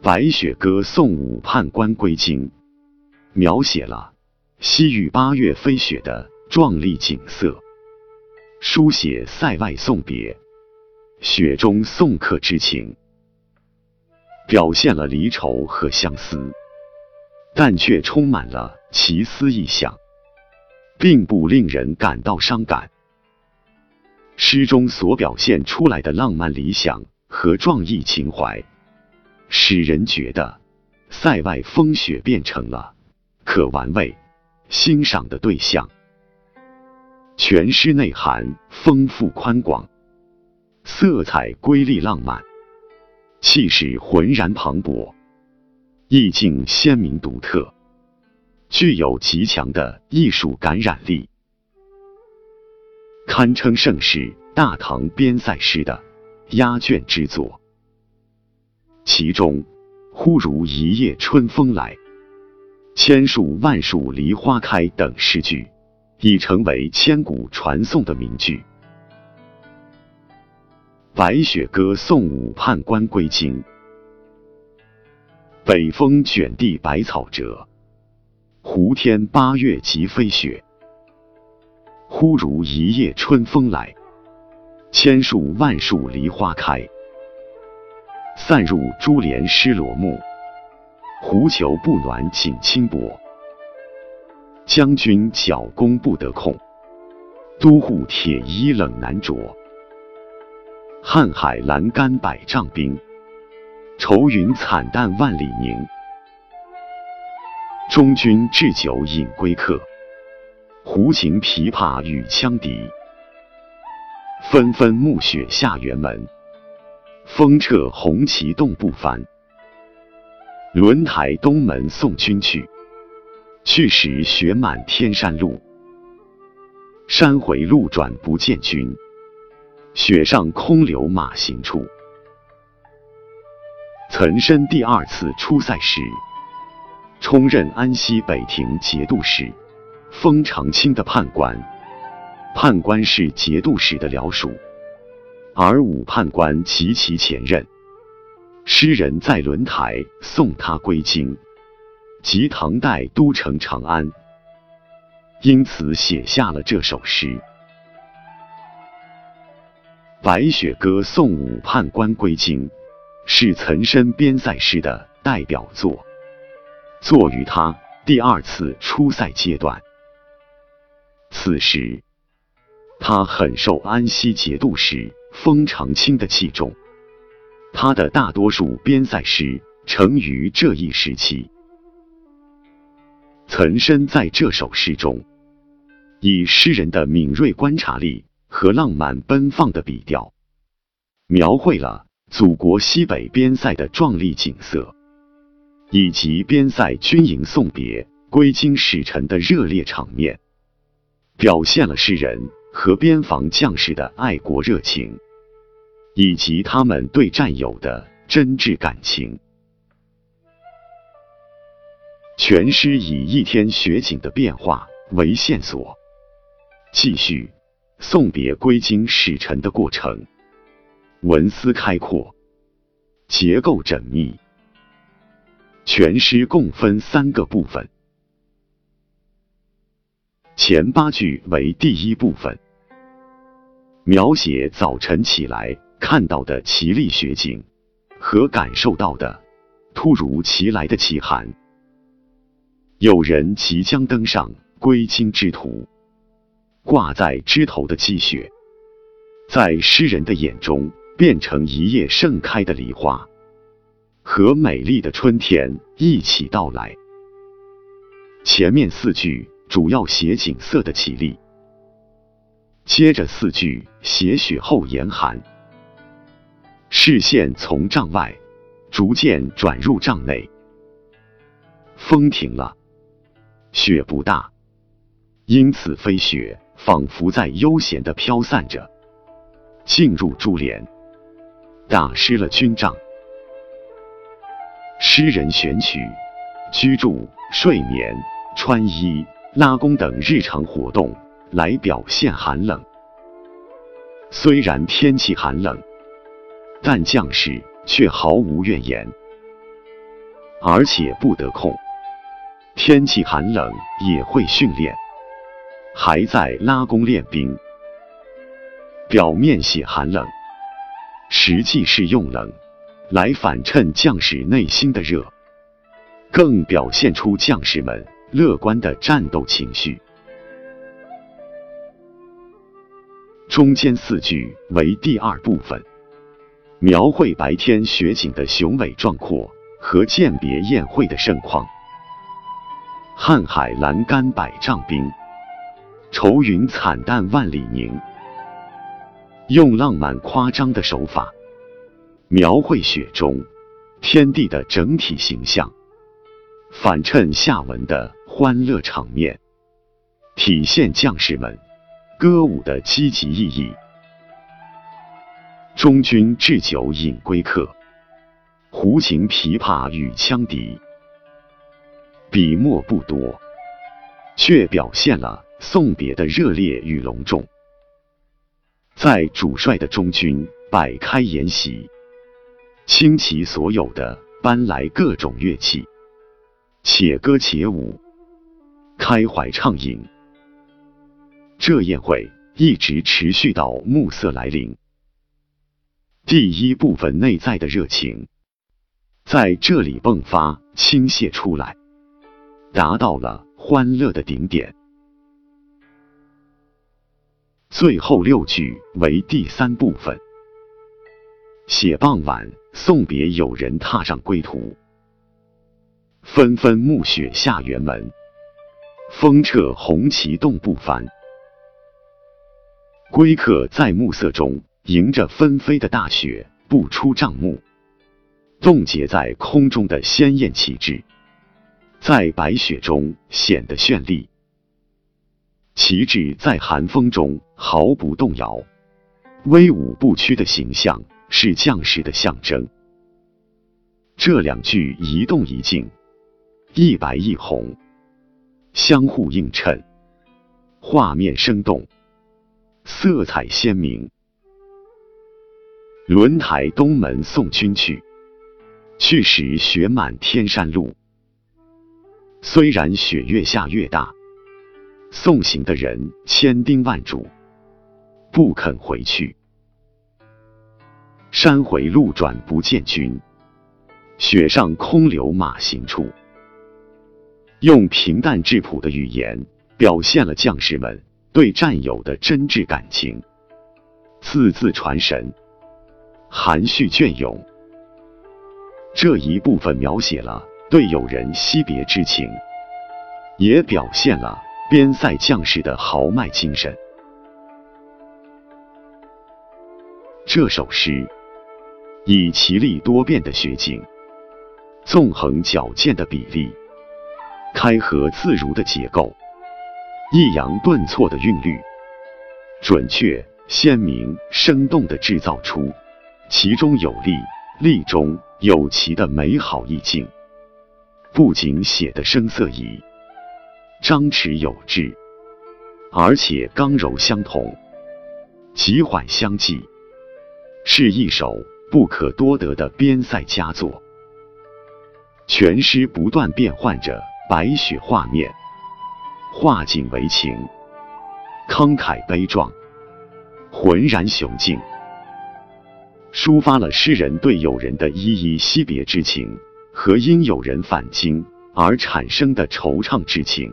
白雪歌送武判官归京，描写了西域八月飞雪的壮丽景色，书写塞外送别、雪中送客之情，表现了离愁和相思，但却充满了奇思异想，并不令人感到伤感。诗中所表现出来的浪漫理想和壮义情怀。使人觉得塞外风雪变成了可玩味、欣赏的对象。全诗内涵丰富宽广，色彩瑰丽浪漫，气势浑然磅礴，意境鲜明独特，具有极强的艺术感染力，堪称盛世大唐边塞诗的压卷之作。其中“忽如一夜春风来，千树万树梨花开”等诗句，已成为千古传颂的名句。白雪歌送武判官归京，北风卷地白草折，胡天八月即飞雪。忽如一夜春风来，千树万树梨花开。散入珠帘湿罗幕，狐裘不暖锦衾薄。将军角弓不得控，都护铁衣冷难着。瀚海阑干百丈冰，愁云惨淡万里凝。中军置酒饮归客，胡琴琵琶与羌笛。纷纷暮雪下辕门。风掣红旗动不翻，轮台东门送君去。去时雪满天山路，山回路转不见君。雪上空留马行处。岑参第二次出塞时，充任安西北庭节度使，封长清的判官。判官是节度使的僚属。而武判官及其前任，诗人在轮台送他归京，即唐代都城长安，因此写下了这首诗《白雪歌送武判官归京》，是岑参边塞诗的代表作，作于他第二次出塞阶段。此时，他很受安西节度使。封长清的器重，他的大多数边塞诗成于这一时期。岑参在这首诗中，以诗人的敏锐观察力和浪漫奔放的笔调，描绘了祖国西北边塞的壮丽景色，以及边塞军营送别归京使臣的热烈场面，表现了诗人和边防将士的爱国热情。以及他们对战友的真挚感情。全诗以一天雪景的变化为线索，继续送别归京使臣的过程。文思开阔，结构缜密。全诗共分三个部分，前八句为第一部分，描写早晨起来。看到的奇丽雪景和感受到的突如其来的奇寒，有人即将登上归京之途，挂在枝头的积雪，在诗人的眼中变成一夜盛开的梨花，和美丽的春天一起到来。前面四句主要写景色的绮丽，接着四句写雪后严寒。视线从帐外逐渐转入帐内，风停了，雪不大，因此飞雪仿佛在悠闲的飘散着，进入珠帘，打湿了军帐。诗人选取居住、睡眠、穿衣、拉弓等日常活动来表现寒冷。虽然天气寒冷。但将士却毫无怨言，而且不得空。天气寒冷也会训练，还在拉弓练兵。表面写寒冷，实际是用冷来反衬将士内心的热，更表现出将士们乐观的战斗情绪。中间四句为第二部分，描绘白天雪景的雄伟壮阔和饯别宴会的盛况。瀚海阑干百丈冰，愁云惨淡万里凝。用浪漫夸张的手法，描绘雪中天地的整体形象，反衬下文的欢乐场面，体现将士们歌舞的积极意义。中军置酒饮归客，胡琴琵琶与羌笛，笔墨不多，却表现了送别的热烈与隆重。在主帅的中军摆开筵席，倾其所有的搬来各种乐器，且歌且舞，开怀畅饮。这宴会一直持续到暮色来临。第一部分内在的热情在这里迸发倾泻出来，达到了欢乐的顶点。最后六句为第三部分，写傍晚送别友人踏上归途，纷纷暮雪下辕门，风掣红旗动不翻。归客在暮色中迎着纷飞的大雪不出帐幕，冻结在空中的鲜艳旗帜，在白雪中显得绚丽。旗帜在寒风中毫不动摇，威武不屈的形象是将士的象征。这两句一动一静，一白一红，相互映衬，画面生动，色彩鲜明。轮台东门送君去，去时雪满天山路。虽然雪越下越大。送行的人千叮万嘱，不肯回去。山回路转不见君，雪上空留马行处。用平淡质朴的语言，表现了将士们对战友的真挚感情，字字传神，含蓄隽永。这一部分描写了对友人惜别之情，也表现了。边塞将士的豪迈精神。这首诗以奇丽多变的雪景、纵横矫健的比例、开合自如的结构、抑扬顿挫的韵律，准确、鲜明、生动的制造出其中有力、力中有奇的美好意境，不仅写得声色怡。张弛有致，而且刚柔相同，急缓相济，是一首不可多得的边塞佳作。全诗不断变换着白雪画面，画景为情，慷慨悲壮，浑然雄劲，抒发了诗人对友人的依依惜别之情和因友人返京而产生的惆怅之情。